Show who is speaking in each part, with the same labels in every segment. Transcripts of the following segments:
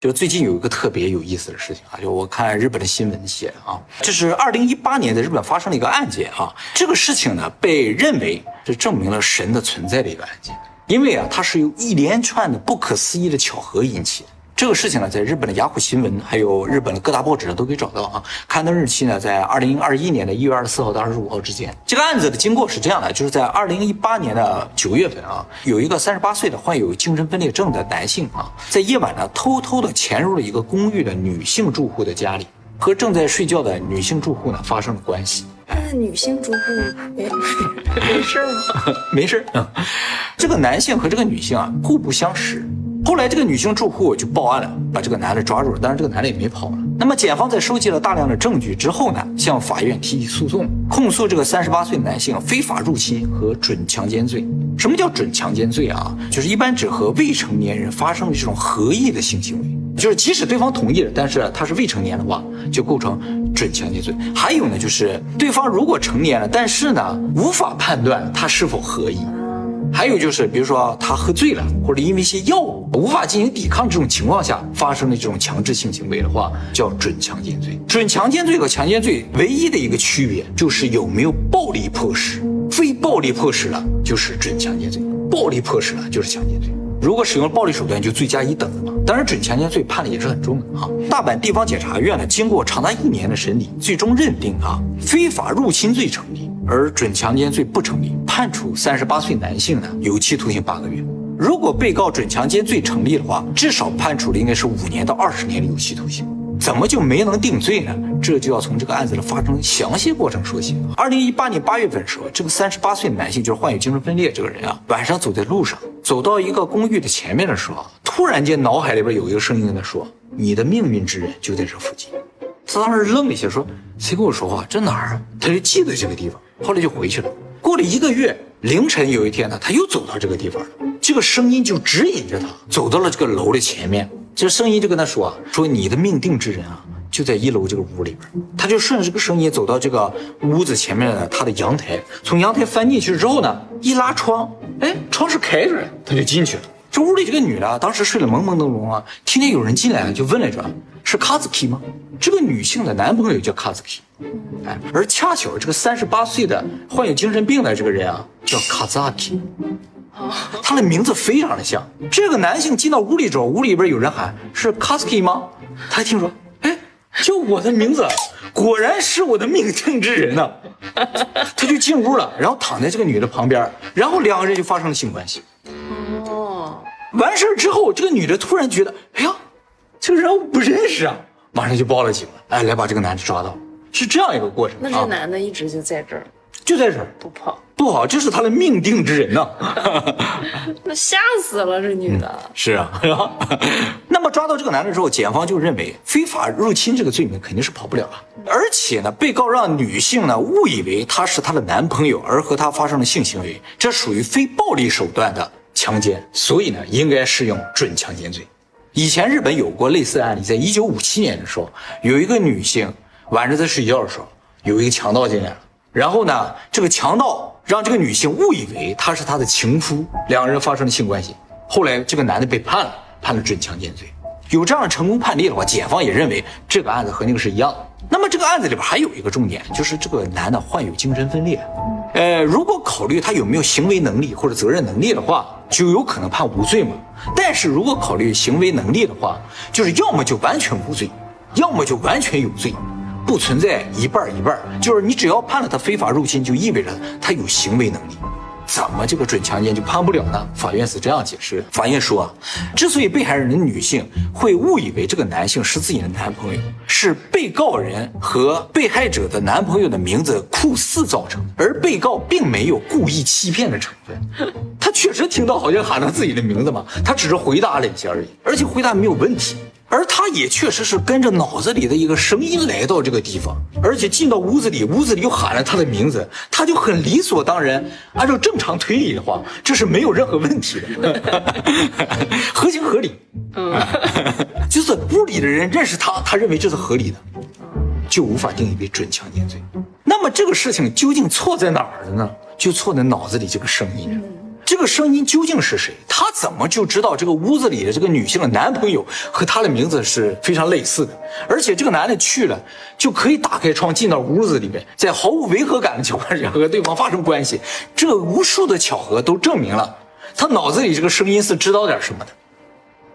Speaker 1: 就最近有一个特别有意思的事情啊，就我看日本的新闻写啊，这是二零一八年在日本发生了一个案件啊。这个事情呢，被认为是证明了神的存在的一个案件，因为啊，它是由一连串的不可思议的巧合引起的。这个事情呢，在日本的雅虎新闻，还有日本的各大报纸上都可以找到啊。刊登日期呢，在二零二一年的一月二十四号到二十五号之间。这个案子的经过是这样的，就是在二零一八年的九月份啊，有一个三十八岁的患有精神分裂症的男性啊，在夜晚呢，偷偷的潜入了一个公寓的女性住户的家里，和正在睡觉的女性住户呢发生了关系。
Speaker 2: 那女性住户没没事吗？
Speaker 1: 没事。这个男性和这个女性啊，互不相识。后来，这个女性住户就报案了，把这个男的抓住了。当然，这个男的也没跑了。那么，检方在收集了大量的证据之后呢，向法院提起诉讼，控诉这个三十八岁男性非法入侵和准强奸罪。什么叫准强奸罪啊？就是一般指和未成年人发生的这种合意的性行为，就是即使对方同意了，但是他是未成年的话，就构成准强奸罪。还有呢，就是对方如果成年了，但是呢，无法判断他是否合意。还有就是，比如说他喝醉了，或者因为一些药物无法进行抵抗这种情况下发生的这种强制性行为的话，叫准强奸罪。准强奸罪和强奸罪唯一的一个区别就是有没有暴力迫使，非暴力迫使了就是准强奸罪，暴力迫使了就是强奸罪。如果使用暴力手段，就罪加一等了嘛。当然，准强奸罪判的也是很重的啊。大阪地方检察院呢，经过长达一年的审理，最终认定啊，非法入侵罪成立。而准强奸罪不成立，判处三十八岁男性呢有期徒刑八个月。如果被告准强奸罪成立的话，至少判处的应该是五年到二十年的有期徒刑。怎么就没能定罪呢？这就要从这个案子的发生详细过程说起。二零一八年八月份的时候，这个三十八岁男性就是患有精神分裂这个人啊，晚上走在路上，走到一个公寓的前面的时候，突然间脑海里边有一个声音跟他说：“你的命运之人就在这附近。”他当时愣了一下，说：“谁跟我说话？这哪儿啊？”他就记得这个地方。后来就回去了。过了一个月，凌晨有一天呢，他又走到这个地方了。这个声音就指引着他走到了这个楼的前面。这声音就跟他说啊：“说你的命定之人啊，就在一楼这个屋里边。”他就顺着这个声音走到这个屋子前面的他的阳台，从阳台翻进去之后呢，一拉窗，哎，窗是开着的，他就进去了。这屋里这个女的当时睡得朦朦胧胧啊，听见有人进来就问了一句：“是卡兹基吗？”这个女性的男朋友叫卡兹基。哎，而恰巧这个三十八岁的患有精神病的这个人啊，叫卡扎基，他的名字非常的像。这个男性进到屋里之后，屋里边有人喊是卡兹基吗？他一听说，哎，就我的名字，果然是我的命定之人呢。他就进屋了，然后躺在这个女的旁边，然后两个人就发生了性关系。哦，完事之后，这个女的突然觉得，哎呀，这个人我不认识啊，马上就报了警了，哎，来把这个男的抓到。是这样一个过程。
Speaker 2: 那这男的一直就在这儿，
Speaker 1: 就在这儿
Speaker 2: 不跑
Speaker 1: 不跑，这是他的命定之人呢。
Speaker 2: 那吓死了这女的。
Speaker 1: 是啊，那么抓到这个男的之后，检方就认为非法入侵这个罪名肯定是跑不了了。而且呢，被告让女性呢误以为他是她的男朋友，而和他发生了性行为，这属于非暴力手段的强奸，所以呢应该适用准强奸罪。以前日本有过类似案例，在一九五七年的时候，有一个女性。晚上在睡觉的时候，有一个强盗进来了，然后呢，这个强盗让这个女性误以为他是他的情夫，两个人发生了性关系。后来这个男的被判了，判了准强奸罪。有这样成功判例的话，检方也认为这个案子和那个是一样。那么这个案子里边还有一个重点，就是这个男的患有精神分裂。呃，如果考虑他有没有行为能力或者责任能力的话，就有可能判无罪嘛。但是如果考虑行为能力的话，就是要么就完全无罪，要么就完全有罪。不存在一半一半，就是你只要判了他非法入侵，就意味着他有行为能力。怎么这个准强奸就判不了呢？法院是这样解释：法院说，之所以被害人的女性会误以为这个男性是自己的男朋友，是被告人和被害者的男朋友的名字酷似造成，而被告并没有故意欺骗的成分。他确实听到好像喊他自己的名字嘛，他只是回答了一下而已，而且回答没有问题。而他也确实是跟着脑子里的一个声音来到这个地方，而且进到屋子里，屋子里又喊了他的名字，他就很理所当然。按照正常推理的话，这是没有任何问题的，合情合理。嗯，就是屋里的人认识他，他认为这是合理的，就无法定义为准强奸罪。那么这个事情究竟错在哪儿了呢？就错在脑子里这个声音。这个声音究竟是谁？他怎么就知道这个屋子里的这个女性的男朋友和他的名字是非常类似的？而且这个男的去了就可以打开窗进到屋子里面，在毫无违和感的情况下和对方发生关系。这无数的巧合都证明了他脑子里这个声音是知道点什么的。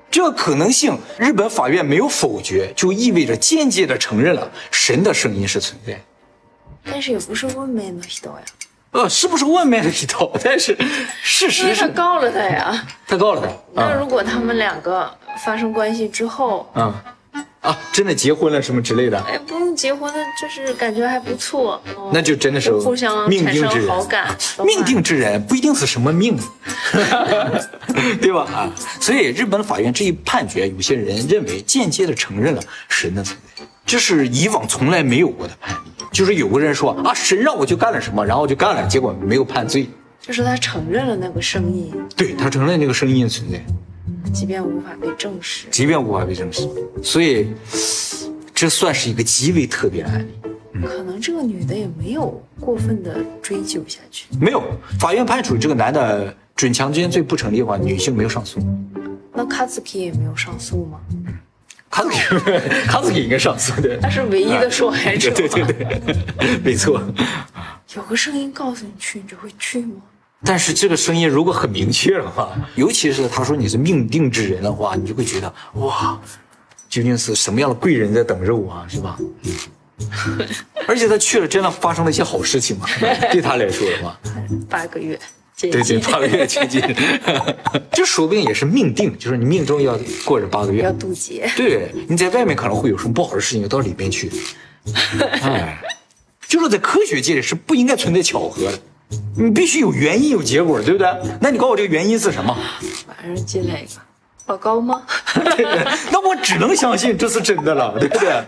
Speaker 1: 这个可能性，日本法院没有否决，就意味着间接的承认了神的声音是存在。
Speaker 2: 但是也不是问妹的人呀。
Speaker 1: 呃，是不是外面的一套？但是事实是
Speaker 2: 他告了他呀。
Speaker 1: 他告了他。
Speaker 2: 那如果他们两个发生关系之后，
Speaker 1: 嗯，啊，真的结婚了什么之类的？
Speaker 2: 哎，不用结婚的，就是感觉还不错。
Speaker 1: 那就真的是
Speaker 2: 互相
Speaker 1: 命定之人。
Speaker 2: 好感，
Speaker 1: 命定之人不一定是什么命，对吧？啊，所以日本法院这一判决，有些人认为间接的承认了神的存在，这是以往从来没有过的判例。就是有个人说啊，神让我去干了什么，然后就干了，结果没有判罪。
Speaker 2: 就是他承认了那个声音，
Speaker 1: 对他承认那个声音的存在，
Speaker 2: 即便无法被证实，
Speaker 1: 即便无法被证实，所以这算是一个极为特别的案例。
Speaker 2: 可能这个女的也没有过分的追究下去，
Speaker 1: 没有，法院判处这个男的准强奸罪不成立的话，女性没有上诉。
Speaker 2: 那卡兹基也没有上诉吗？
Speaker 1: 卡子卡子应该上诉的，
Speaker 2: 他是唯一的受害者。
Speaker 1: 对对对，没错。
Speaker 2: 有个声音告诉你去，你就会去吗？
Speaker 1: 但是这个声音如果很明确的话，尤其是他说你是命定之人的话，你就会觉得哇，究竟是什么样的贵人在等着我啊，是吧？而且他去了，真的发生了一些好事情嘛？对他来说的话，
Speaker 2: 八个月。
Speaker 1: 对对，八个月接近，这 说不定也是命定，就是你命中要过这八个月，
Speaker 2: 要渡劫。
Speaker 1: 对，你在外面可能会有什么不好的事情，到里面去。哎，就是在科学界里是不应该存在巧合的，你必须有原因有结果，对不对？那你告诉我这个原因是什么？
Speaker 2: 晚上进来一个，老高吗对？
Speaker 1: 那我只能相信这是真的了，对不对？